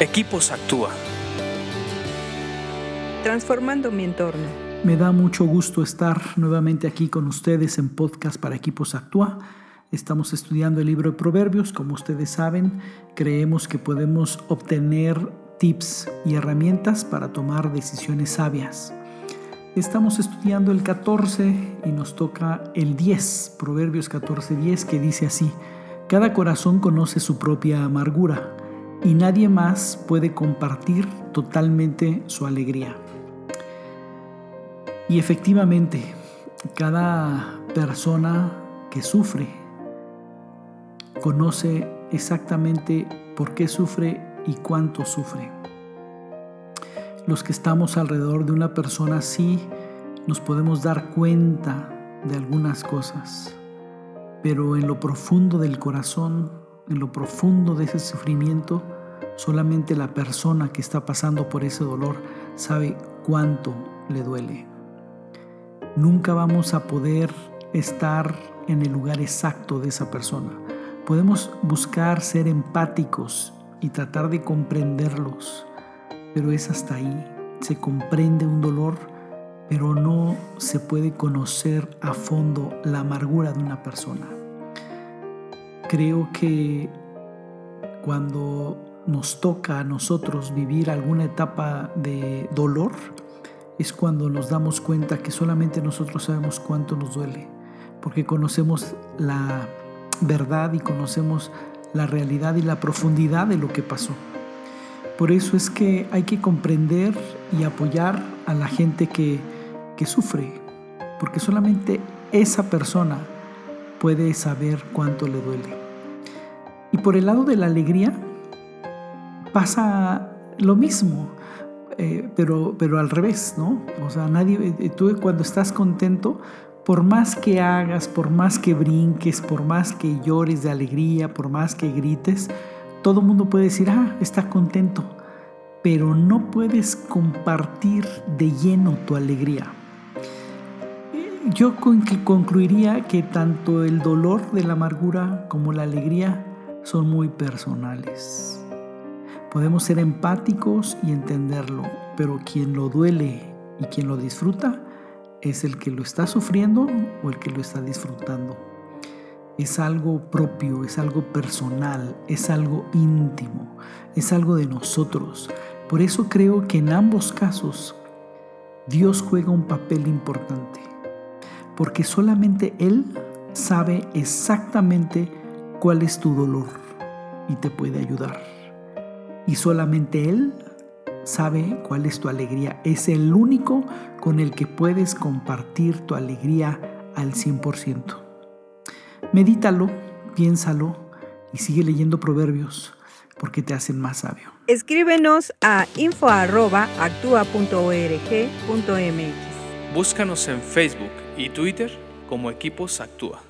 Equipos Actúa. Transformando mi entorno. Me da mucho gusto estar nuevamente aquí con ustedes en podcast para Equipos Actúa. Estamos estudiando el libro de Proverbios. Como ustedes saben, creemos que podemos obtener tips y herramientas para tomar decisiones sabias. Estamos estudiando el 14 y nos toca el 10, Proverbios 14, 10, que dice así, Cada corazón conoce su propia amargura y nadie más puede compartir totalmente su alegría. Y efectivamente, cada persona que sufre conoce exactamente por qué sufre y cuánto sufre. Los que estamos alrededor de una persona así nos podemos dar cuenta de algunas cosas, pero en lo profundo del corazón, en lo profundo de ese sufrimiento, Solamente la persona que está pasando por ese dolor sabe cuánto le duele. Nunca vamos a poder estar en el lugar exacto de esa persona. Podemos buscar ser empáticos y tratar de comprenderlos, pero es hasta ahí. Se comprende un dolor, pero no se puede conocer a fondo la amargura de una persona. Creo que cuando nos toca a nosotros vivir alguna etapa de dolor, es cuando nos damos cuenta que solamente nosotros sabemos cuánto nos duele, porque conocemos la verdad y conocemos la realidad y la profundidad de lo que pasó. Por eso es que hay que comprender y apoyar a la gente que, que sufre, porque solamente esa persona puede saber cuánto le duele. Y por el lado de la alegría, pasa lo mismo, eh, pero, pero al revés, ¿no? O sea, nadie, eh, tú cuando estás contento, por más que hagas, por más que brinques, por más que llores de alegría, por más que grites, todo el mundo puede decir, ah, está contento, pero no puedes compartir de lleno tu alegría. Yo concluiría que tanto el dolor de la amargura como la alegría son muy personales. Podemos ser empáticos y entenderlo, pero quien lo duele y quien lo disfruta es el que lo está sufriendo o el que lo está disfrutando. Es algo propio, es algo personal, es algo íntimo, es algo de nosotros. Por eso creo que en ambos casos Dios juega un papel importante, porque solamente Él sabe exactamente cuál es tu dolor y te puede ayudar y solamente Él sabe cuál es tu alegría. Es el único con el que puedes compartir tu alegría al 100%. Medítalo, piénsalo y sigue leyendo proverbios porque te hacen más sabio. Escríbenos a info.actua.org.mx. Búscanos en Facebook y Twitter como Equipos Actúa.